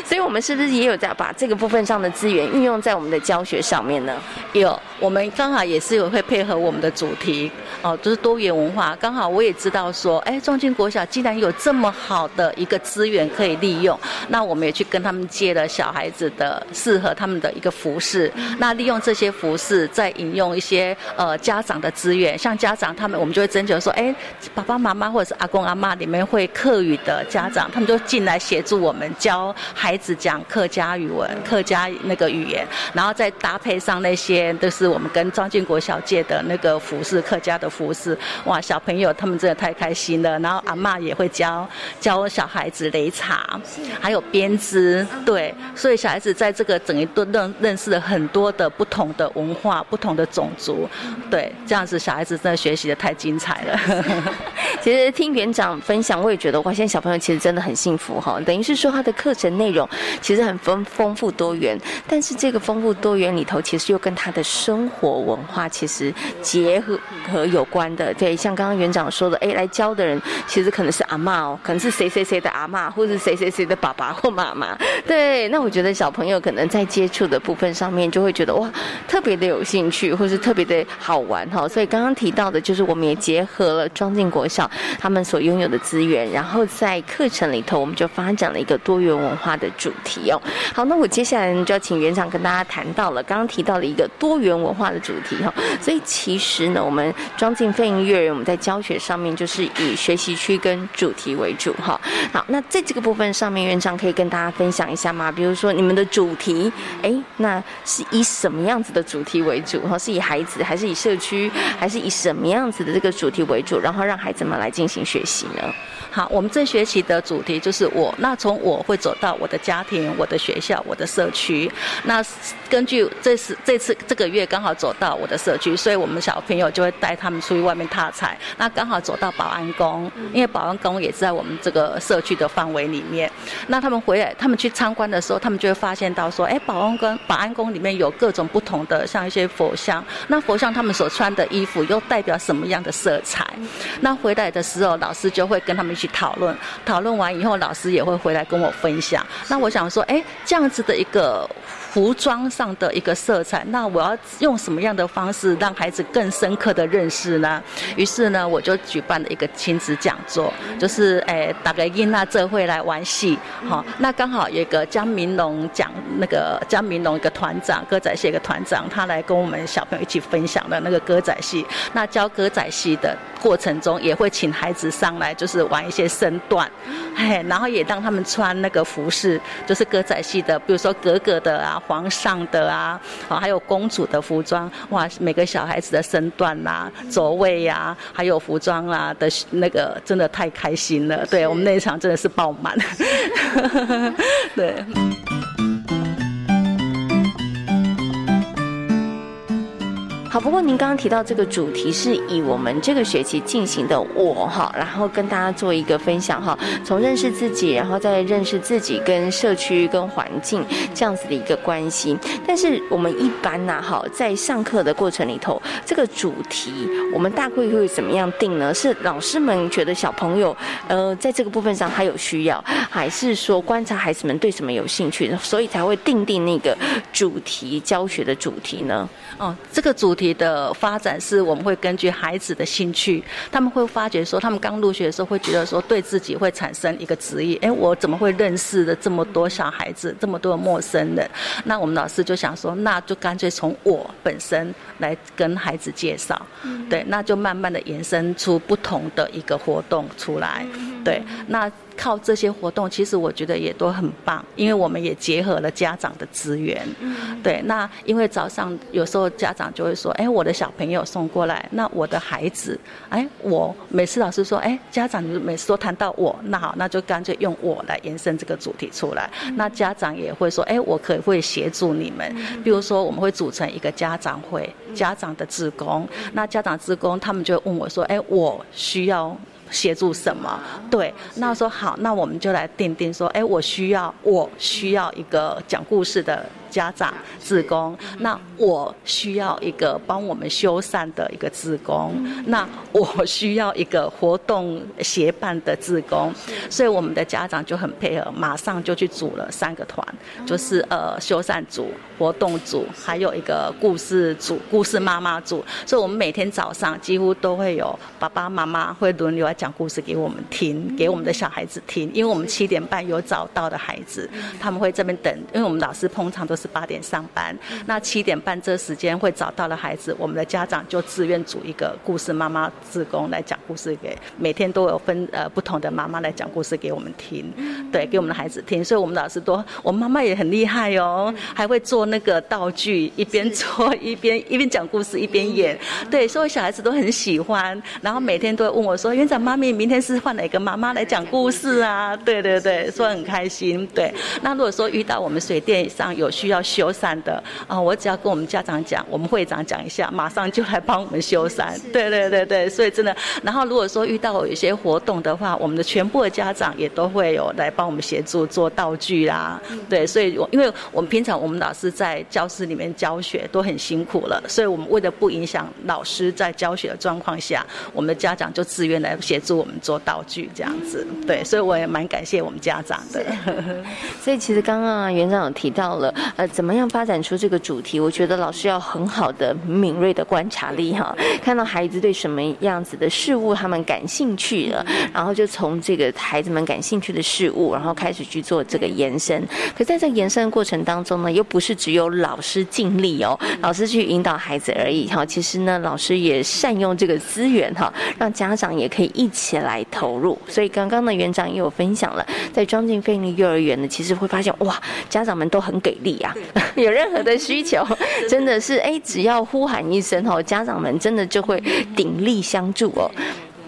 所以我们是不是也有在把这个部分上的资源运用在我们的教学上面呢？有，我们刚好也是有会配合我们的主题哦，就是多元文化。刚好我也知道说，哎，庄敬国小既然有这么好的一个资源可以利用，那我们也去跟他们借了小孩子的适合他们的一个服饰。那利用这些服饰，再引用一些呃家长的资源，像家长他们，我们就会征求说，哎，爸爸妈妈或者是阿公阿妈里面会客语的家长，他们就进来协助我们教孩子讲客家语文、客家那个语言，然后再搭配上那些都是我们跟庄敬国小姐的那个服饰，客家的服饰。哇，小朋友他们真的太开心了。然后阿妈也会教教小孩子擂茶，还有编织，对，所以小孩子在这个整一顿认认识了很多的不同的文化、不同的种族，对，这样子小孩子真的学习的太精彩了。其实听园长分享，我也觉得哇，现在小朋友其实真的很幸福哈。等于是说他的课程内容其实很丰丰富多元，但是这个丰富多元里头，其实又跟他的生活文化其实结合和有关的。对，像刚刚园长说的，哎，来教的人其实可能是阿妈哦，可能是谁谁谁的阿妈，或是谁谁谁的爸爸或妈妈。对，那我觉得小朋友可能在接触的部分上面，就会觉得哇，特别的有兴趣，或是特别的好玩哈。所以刚刚提到的，就是我们也结合了庄敬国小。他们所拥有的资源，然后在课程里头，我们就发展了一个多元文化的主题哦。好，那我接下来，就要请园长跟大家谈到了，刚刚提到了一个多元文化的主题哈。所以其实呢，我们庄敬飞鹰幼儿园，我们在教学上面就是以学习区跟主题为主哈。好，那在这个部分上面，园长可以跟大家分享一下吗？比如说你们的主题，哎，那是以什么样子的主题为主哈？是以孩子，还是以社区，还是以什么样子的这个主题为主？然后让孩子们来来进行学习呢？好，我们这学期的主题就是我。那从我会走到我的家庭、我的学校、我的社区。那根据这次这次这个月刚好走到我的社区，所以我们小朋友就会带他们出去外面踏踩。那刚好走到保安宫，因为保安宫也是在我们这个社区的范围里面。那他们回来，他们去参观的时候，他们就会发现到说，哎，保安宫保安宫里面有各种不同的，像一些佛像。那佛像他们所穿的衣服又代表什么样的色彩？那回来的时候，老师就会跟他们一起。讨论讨论完以后，老师也会回来跟我分享。那我想说，哎，这样子的一个。服装上的一个色彩，那我要用什么样的方式让孩子更深刻的认识呢？于是呢，我就举办了一个亲子讲座，就是诶，打个音娜这会来玩戏，好，那刚好有一个江明龙讲那个江明龙一个团长歌仔戏一个团长，他来跟我们小朋友一起分享的那个歌仔戏。那教歌仔戏的过程中，也会请孩子上来，就是玩一些身段，嘿，然后也让他们穿那个服饰，就是歌仔戏的，比如说格格的啊。皇上的啊，啊，还有公主的服装，哇，每个小孩子的身段啊、走位呀，还有服装啊的那个，真的太开心了。对我们那一场真的是爆满，对。好，不过您刚刚提到这个主题是以我们这个学期进行的我哈，然后跟大家做一个分享哈，从认识自己，然后再认识自己跟社区跟环境这样子的一个关系。但是我们一般呢，哈，在上课的过程里头，这个主题我们大概会怎么样定呢？是老师们觉得小朋友呃在这个部分上还有需要，还是说观察孩子们对什么有兴趣，所以才会定定那个主题教学的主题呢？哦，这个主题。的发展是我们会根据孩子的兴趣，他们会发觉说，他们刚入学的时候会觉得说，对自己会产生一个职业，哎，我怎么会认识了这么多小孩子，这么多陌生人？那我们老师就想说，那就干脆从我本身来跟孩子介绍，对，那就慢慢的延伸出不同的一个活动出来，对，那。靠这些活动，其实我觉得也都很棒，因为我们也结合了家长的资源。对，那因为早上有时候家长就会说：“哎，我的小朋友送过来，那我的孩子，哎，我每次老师说，哎，家长你每次都谈到我，那好，那就干脆用我来延伸这个主题出来。那家长也会说：，哎，我可以会协助你们，比如说我们会组成一个家长会，家长的职工，那家长职工他们就问我说：，哎，我需要。”协助什么？对，那说好，那我们就来定定说，哎，我需要，我需要一个讲故事的家长自工，那我需要一个帮我们修缮的一个自工，那我需要一个活动协办的自工，所以我们的家长就很配合，马上就去组了三个团，就是呃修缮组、活动组，还有一个故事组、故事妈妈组，所以我们每天早上几乎都会有爸爸妈妈会轮流来讲故事给我们听，给我们的小孩子听，因为我们七点半有早到的孩子，他们会这边等，因为我们老师通常都是八点上班，那七点半这时间会找到了孩子，我们的家长就自愿组一个故事妈妈自工来讲故事给，每天都有分呃不同的妈妈来讲故事给我们听，对，给我们的孩子听，所以我们老师都，我妈妈也很厉害哦，还会做那个道具，一边做一边 一边讲故事一边演，对，所以小孩子都很喜欢，然后每天都会问我说，园长妈咪，明天是换哪个妈妈来讲故事啊？对对对，说很开心，对。那如果说遇到我们水电上有需要修缮的啊，我只要跟我们家长讲，我们会长讲一下，马上就来帮我们修缮。对对对对，所以真的。然后如果说遇到有一些活动的话，我们的全部的家长也都会有来帮我们协助做道具啦。对，所以我因为我们平常我们老师在教室里面教学都很辛苦了，所以我们为了不影响老师在教学的状况下，我们的家长就自愿来协助我们做道具这样子。对，所以我也蛮感谢我们家长的。所以其实刚刚啊，园长有提到了，呃，怎么样发展出这个主题？我觉得老师要很好的敏锐的观察力哈，看到孩子对什么样子的事物他们感兴趣了，然后就从这个孩子们感兴趣的事物，然后开始去做这个延伸。可在这个延伸的过程当中呢，又不是只有老师尽力哦，老师去引导孩子而已哈。其实呢，老师也善用这个资源哈，让家长也可以一起来投入。所以刚刚呢，园长也有分享了，在庄敬飞利幼儿园呢，其实会发现哇，家长们都很给力啊，有任何的需求，真的是哎，只要呼喊一声哦，家长们真的就会鼎力相助哦。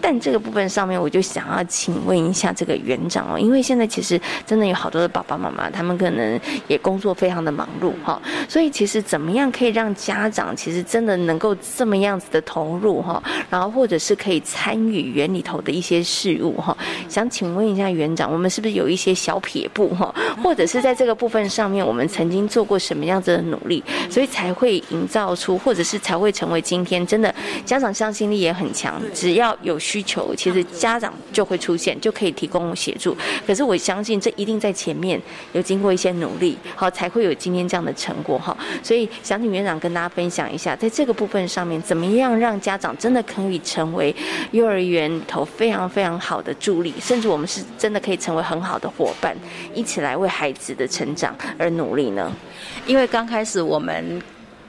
但这个部分上面，我就想要请问一下这个园长哦，因为现在其实真的有好多的爸爸妈妈，他们可能也工作非常的忙碌哈，所以其实怎么样可以让家长其实真的能够这么样子的投入哈，然后或者是可以参与园里头的一些事物哈，想请问一下园长，我们是不是有一些小撇步哈，或者是在这个部分上面，我们曾经做过什么样子的努力，所以才会营造出，或者是才会成为今天真的家长向心力也很强，只要有。需求其实家长就会出现，就可以提供协助。可是我相信这一定在前面有经过一些努力，好才会有今天这样的成果哈。所以想请园长跟大家分享一下，在这个部分上面，怎么样让家长真的可以成为幼儿园头非常非常好的助力，甚至我们是真的可以成为很好的伙伴，一起来为孩子的成长而努力呢？因为刚开始我们。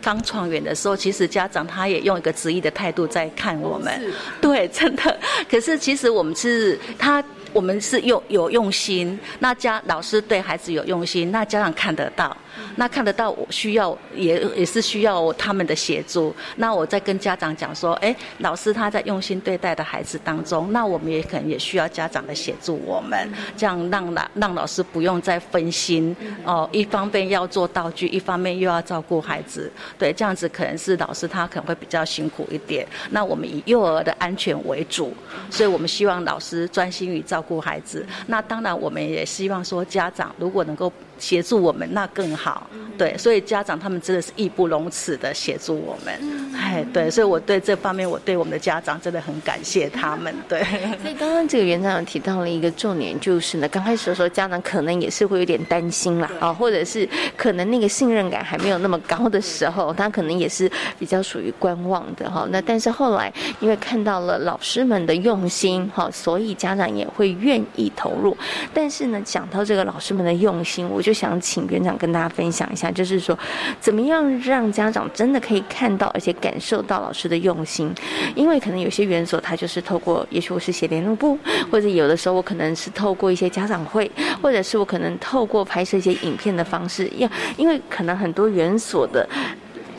刚创园的时候，其实家长他也用一个质疑的态度在看我们，对，真的。可是其实我们是他。我们是用有用心，那家老师对孩子有用心，那家长看得到，那看得到我需要也也是需要他们的协助。那我在跟家长讲说，哎，老师他在用心对待的孩子当中，那我们也可能也需要家长的协助，我们这样让老让老师不用再分心哦，一方面要做道具，一方面又要照顾孩子，对，这样子可能是老师他可能会比较辛苦一点。那我们以幼儿的安全为主，所以我们希望老师专心于照。照顾孩子，那当然我们也希望说，家长如果能够。协助我们那更好，对，所以家长他们真的是义不容辞的协助我们，哎，对，所以我对这方面，我对我们的家长真的很感谢他们，对。所以刚刚这个园长提到了一个重点，就是呢，刚开始的时候家长可能也是会有点担心啦，啊，或者是可能那个信任感还没有那么高的时候，他可能也是比较属于观望的哈。那但是后来因为看到了老师们的用心哈，所以家长也会愿意投入。但是呢，讲到这个老师们的用心，我就。就想请园长跟大家分享一下，就是说，怎么样让家长真的可以看到而且感受到老师的用心？因为可能有些园所，他就是透过，也许我是写联络簿，或者有的时候我可能是透过一些家长会，或者是我可能透过拍摄一些影片的方式，要因为可能很多园所的。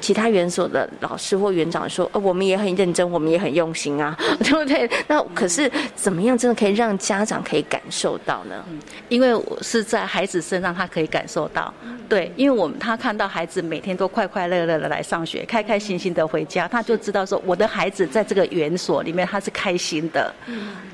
其他园所的老师或园长说，呃，我们也很认真，我们也很用心啊，对不对？那可是怎么样真的可以让家长可以感受到呢？因为我是在孩子身上，他可以感受到，对，因为我们他看到孩子每天都快快乐乐的来上学，开开心心的回家，他就知道说，我的孩子在这个园所里面他是开心的，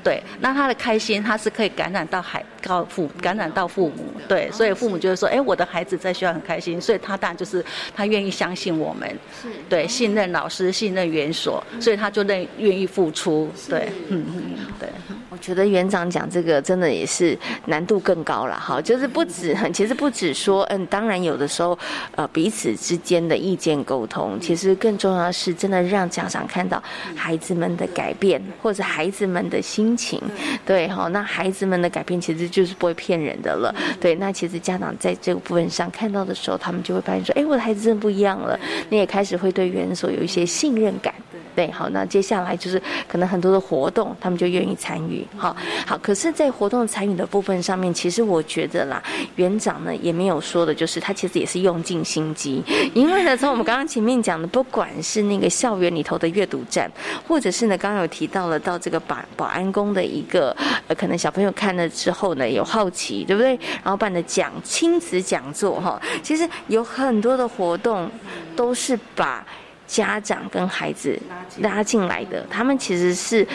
对，那他的开心他是可以感染到孩到父感染到父母，对，所以父母就会说，哎，我的孩子在学校很开心，所以他当然就是他愿意相信我们是，对，信任老师，信任园所，所以他就愿愿意付出，对，嗯嗯，对。我觉得园长讲这个真的也是难度更高了，哈，就是不止，其实不止说，嗯，当然有的时候，呃，彼此之间的意见沟通，其实更重要的是真的让家长看到孩子们的改变，或者孩子们的心情，对，哈，那孩子们的改变其实就是不会骗人的了，对，那其实家长在这个部分上看到的时候，他们就会发现说，哎，我的孩子真的不一样了，你也开始会对园所有一些信任感。对，好，那接下来就是可能很多的活动，他们就愿意参与。好，好，可是，在活动参与的部分上面，其实我觉得啦，园长呢也没有说的，就是他其实也是用尽心机。因为呢，从我们刚刚前面讲的，不管是那个校园里头的阅读站，或者是呢，刚刚有提到了到这个保保安宫的一个，呃，可能小朋友看了之后呢，有好奇，对不对？然后办的讲亲子讲座，哈，其实有很多的活动都是把。家长跟孩子拉进来的，他们其实是。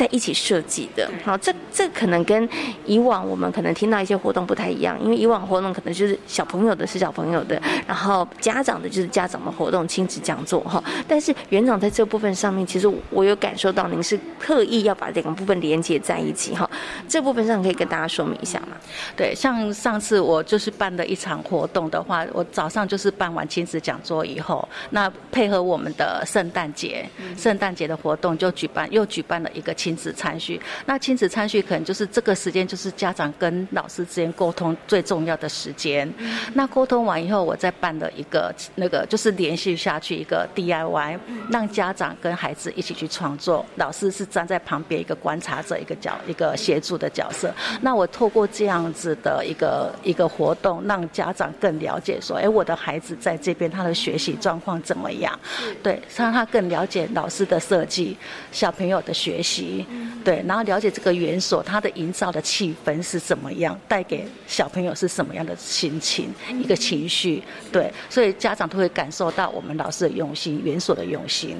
在一起设计的，好，这这可能跟以往我们可能听到一些活动不太一样，因为以往活动可能就是小朋友的是小朋友的，然后家长的就是家长的活动，亲子讲座哈。但是园长在这部分上面，其实我有感受到您是特意要把两个部分连接在一起哈。这部分上可以跟大家说明一下吗？对，像上次我就是办的一场活动的话，我早上就是办完亲子讲座以后，那配合我们的圣诞节，圣诞节的活动就举办又举办了一个亲。亲子参叙，那亲子参叙可能就是这个时间，就是家长跟老师之间沟通最重要的时间。那沟通完以后，我再办了一个那个，就是连续下去一个 DIY，让家长跟孩子一起去创作，老师是站在旁边一个观察者，一个角一个协助的角色。那我透过这样子的一个一个活动，让家长更了解说，哎，我的孩子在这边他的学习状况怎么样？对，让他更了解老师的设计，小朋友的学习。对，然后了解这个园所，它的营造的气氛是怎么样，带给小朋友是什么样的心情，一个情绪。对，所以家长都会感受到我们老师的用心，园所的用心。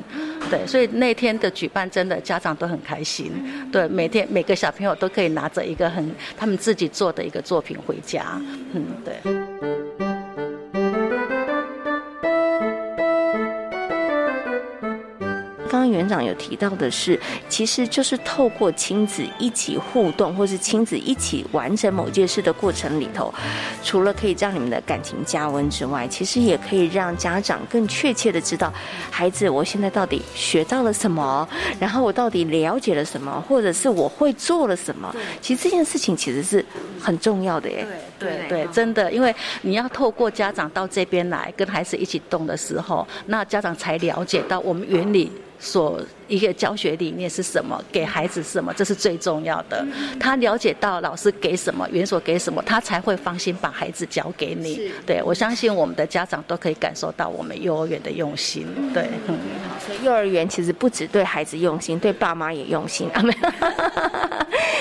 对，所以那天的举办真的家长都很开心。对，每天每个小朋友都可以拿着一个很他们自己做的一个作品回家。嗯，对。刚刚园长有提到的是，其实就是透过亲子一起互动，或是亲子一起完成某件事的过程里头，除了可以让你们的感情加温之外，其实也可以让家长更确切的知道，孩子我现在到底学到了什么，然后我到底了解了什么，或者是我会做了什么。其实这件事情其实是很重要的耶。对对对，真的，因为你要透过家长到这边来跟孩子一起动的时候，那家长才了解到我们原理。所一个教学理念是什么？给孩子什么？这是最重要的。他了解到老师给什么，园所给什么，他才会放心把孩子交给你。对我相信我们的家长都可以感受到我们幼儿园的用心。对，嗯，所以幼儿园其实不止对孩子用心，对爸妈也用心啊。没有，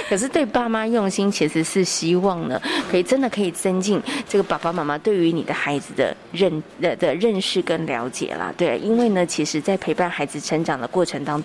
可是对爸妈用心，其实是希望呢，可以真的可以增进这个爸爸妈妈对于你的孩子的认的的认识跟了解啦。对，因为呢，其实在陪伴孩子成长。的过程当中，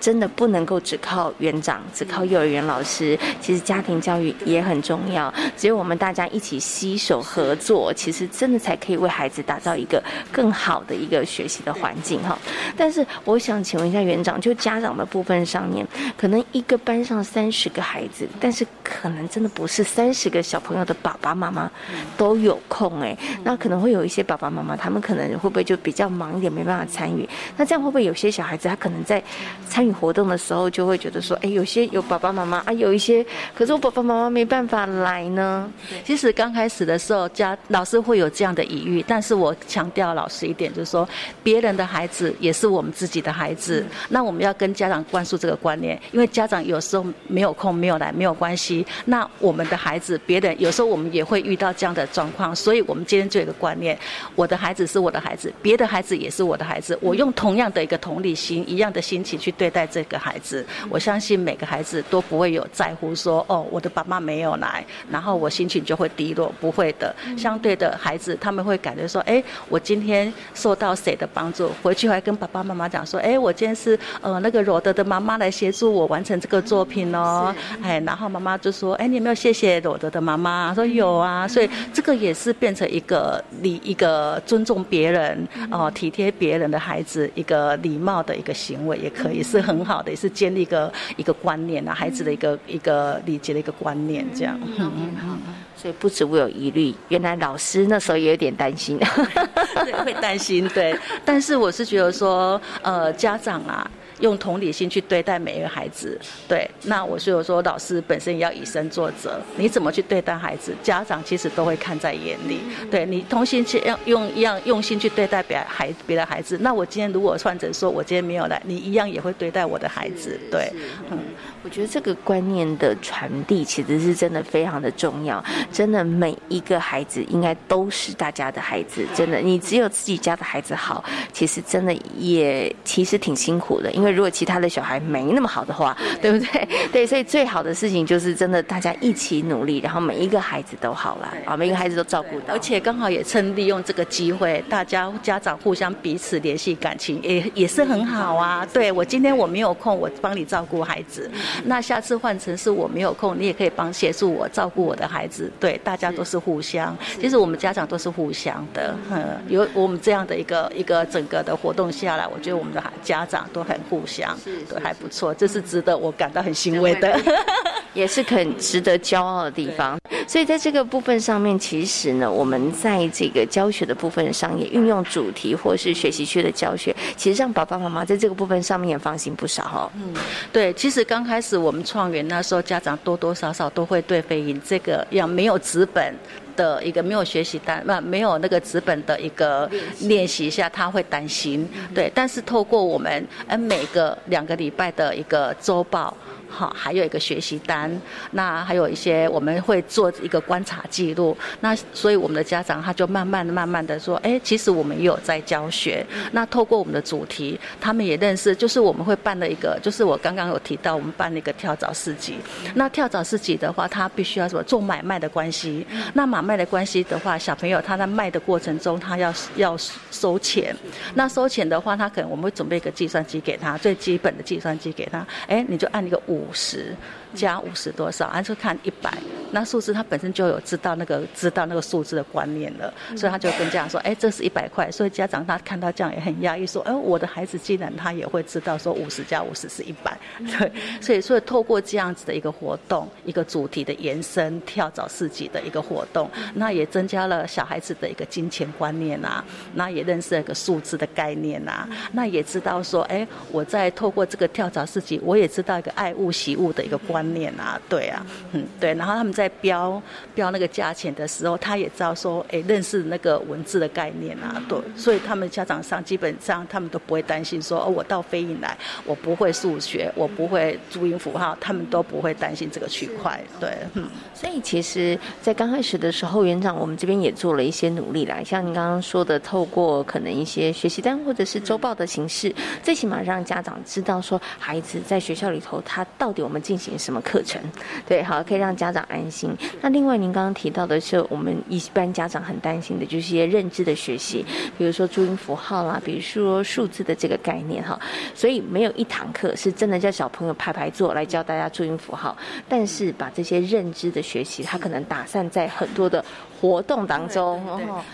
真的不能够只靠园长，只靠幼儿园老师。其实家庭教育也很重要，只有我们大家一起携手合作，其实真的才可以为孩子打造一个更好的一个学习的环境哈。但是我想请问一下园长，就家长的部分上面，可能一个班上三十个孩子，但是可能真的不是三十个小朋友的爸爸妈妈都有空哎，那可能会有一些爸爸妈妈，他们可能会不会就比较忙一点，没办法参与？那这样会不会有些小孩子？他可能在参与活动的时候，就会觉得说，哎，有些有爸爸妈妈啊，有一些，可是我爸爸妈妈没办法来呢。其实刚开始的时候，家老师会有这样的疑虑，但是我强调老师一点，就是说，别人的孩子也是我们自己的孩子，那我们要跟家长灌输这个观念，因为家长有时候没有空没有来没有关系，那我们的孩子，别人有时候我们也会遇到这样的状况，所以我们今天就有一个观念，我的孩子是我的孩子，别的孩子也是我的孩子，我用同样的一个同理心，一样的心情去对。对待这个孩子，我相信每个孩子都不会有在乎说哦，我的爸妈没有来，然后我心情就会低落，不会的。相对的孩子，他们会感觉说，哎，我今天受到谁的帮助，回去还跟爸爸妈妈讲说，哎，我今天是呃那个罗德的妈妈来协助我完成这个作品哦，哎，然后妈妈就说，哎，你有没有谢谢罗德的妈妈？说有啊，所以这个也是变成一个礼，一个尊重别人哦，体贴别人的孩子一个礼貌的一个行为，也可以是。很好的，也是建立一个一个观念啊，孩子的一个一个理解的一个观念，这样。嗯嗯所以不止我有疑虑，原来老师那时候也有点担心，对，会担心，对。但是我是觉得说，呃，家长啊。用同理心去对待每一个孩子，对，那我所以说，老师本身也要以身作则。你怎么去对待孩子，家长其实都会看在眼里。对你同心去要用一样用心去对待别孩别的孩子，那我今天如果换成说我今天没有来，你一样也会对待我的孩子。对，嗯，我觉得这个观念的传递其实是真的非常的重要。真的每一个孩子应该都是大家的孩子。真的，你只有自己家的孩子好，其实真的也其实挺辛苦的，因为。如果其他的小孩没那么好的话，对不对？对，所以最好的事情就是真的大家一起努力，然后每一个孩子都好了啊，每一个孩子都照顾到。而且刚好也趁利用这个机会，大家家长互相彼此联系感情，也也是很好啊。对我今天我没有空，我帮你照顾孩子，那下次换成是我没有空，你也可以帮协助我照顾我的孩子。对，大家都是互相，其实我们家长都是互相的。嗯，有我们这样的一个一个整个的活动下来，我觉得我们的家长都很。互相都还不错，这是值得我感到很欣慰的，也是很值得骄傲的地方。所以在这个部分上面，其实呢，我们在这个教学的部分上也运用主题或是学习区的教学，其实让爸爸妈妈在这个部分上面也放心不少哈。嗯，对，其实刚开始是我们创园那时候，家长多多少少都会对飞鹰这个样没有纸本。的一个没有学习单，那没有那个纸本的一个练习一下，他会担心。对，但是透过我们呃每个两个礼拜的一个周报。好，还有一个学习单，那还有一些我们会做一个观察记录，那所以我们的家长他就慢慢的、慢慢的说，哎，其实我们也有在教学。那透过我们的主题，他们也认识，就是我们会办了一个，就是我刚刚有提到，我们办了一个跳蚤市集。那跳蚤市集的话，他必须要什么做买卖的关系。那买卖的关系的话，小朋友他在卖的过程中，他要要收钱。那收钱的话，他可能我们会准备一个计算机给他，最基本的计算机给他，哎，你就按一个五。五十。加五十多少？按说看一百，那数字他本身就有知道那个知道那个数字的观念了，所以他就跟家长说：“哎，这是一百块。”所以家长他看到这样也很压抑，说：“哎，我的孩子既然他也会知道说五十加五十是一百。”对，所以所以透过这样子的一个活动，一个主题的延伸，跳蚤市集的一个活动，那也增加了小孩子的一个金钱观念啊，那也认识了一个数字的概念啊，那也知道说：“哎，我在透过这个跳蚤市集，我也知道一个爱物惜物的一个观。”念啊，对啊，嗯，对，然后他们在标标那个价钱的时候，他也知道说，哎，认识那个文字的概念啊，对，所以他们家长上基本上他们都不会担心说，哦，我到飞影来，我不会数学，我不会注音符号，他们都不会担心这个区块，对，嗯，所以其实，在刚开始的时候，园长我们这边也做了一些努力啦，像您刚刚说的，透过可能一些学习单或者是周报的形式，最起码让家长知道说，孩子在学校里头他到底我们进行什么。什么课程？对，好，可以让家长安心。那另外，您刚刚提到的是，我们一般家长很担心的，就是一些认知的学习，比如说注音符号啦，比如说数字的这个概念哈。所以，没有一堂课是真的叫小朋友排排坐来教大家注音符号，但是把这些认知的学习，他可能打散在很多的。活动当中，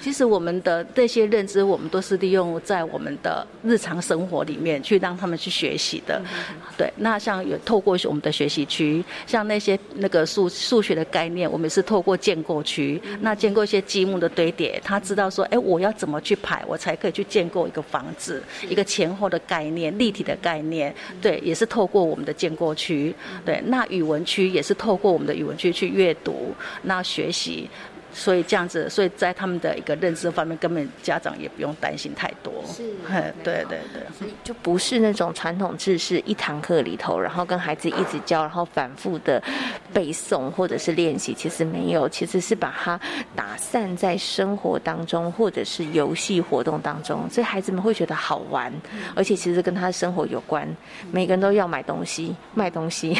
其实我们的这些认知，我们都是利用在我们的日常生活里面去让他们去学习的。对，那像有透过我们的学习区，像那些那个数数学的的概念，我们是透过建构区，那建构一些积木的堆叠，他知道说，哎，我要怎么去排，我才可以去建构一个房子，一个前后的概念，立体的概念，对，也是透过我们的建构区，对，那语文区也是透过我们的语文区去阅读，那学习。所以这样子，所以在他们的一个认知方面，根本家长也不用担心太多。是，对对对，所以就不是那种传统制式一堂课里头，然后跟孩子一直教，然后反复的背诵或者是练习，其实没有，其实是把它打散在生活当中，或者是游戏活动当中，所以孩子们会觉得好玩，而且其实跟他的生活有关。每个人都要买东西、卖东西，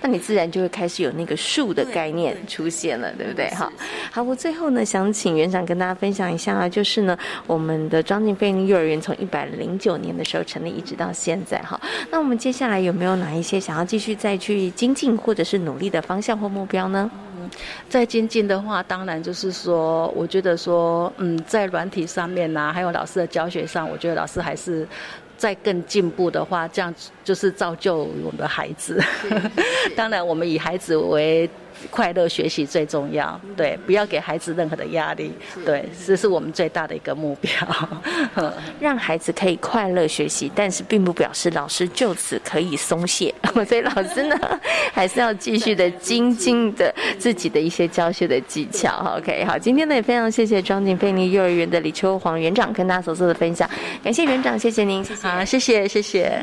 那你自然就会开始有那个数的概念出现了，对不对？哈。好，我最后呢想请园长跟大家分享一下啊，就是呢我们的庄敬飞林幼儿园从一百零九年的时候成立，一直到现在哈。那我们接下来有没有哪一些想要继续再去精进或者是努力的方向或目标呢？嗯，在精进的话，当然就是说，我觉得说，嗯，在软体上面呐，还有老师的教学上，我觉得老师还是在更进步的话，这样就是造就我们的孩子。当然，我们以孩子为。快乐学习最重要，对，不要给孩子任何的压力，对，这是我们最大的一个目标，让孩子可以快乐学习，但是并不表示老师就此可以松懈，所以老师呢 还是要继续的精进的自己的一些教学的技巧。OK，好，今天呢也非常谢谢庄景菲尼幼儿园的李秋黄园长跟大家所做的分享，感谢园长，谢谢您，好，谢谢，谢谢。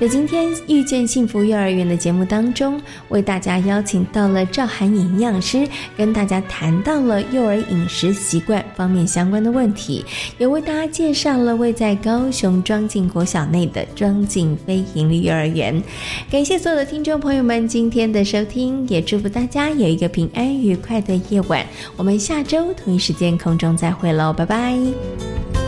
在今天遇见幸福幼儿园的节目当中，为大家邀请到了赵涵营养师，跟大家谈到了幼儿饮食习惯方面相关的问题，也为大家介绍了位在高雄庄敬国小内的庄敬非营利幼儿园。感谢所有的听众朋友们今天的收听，也祝福大家有一个平安愉快的夜晚。我们下周同一时间空中再会喽，拜拜。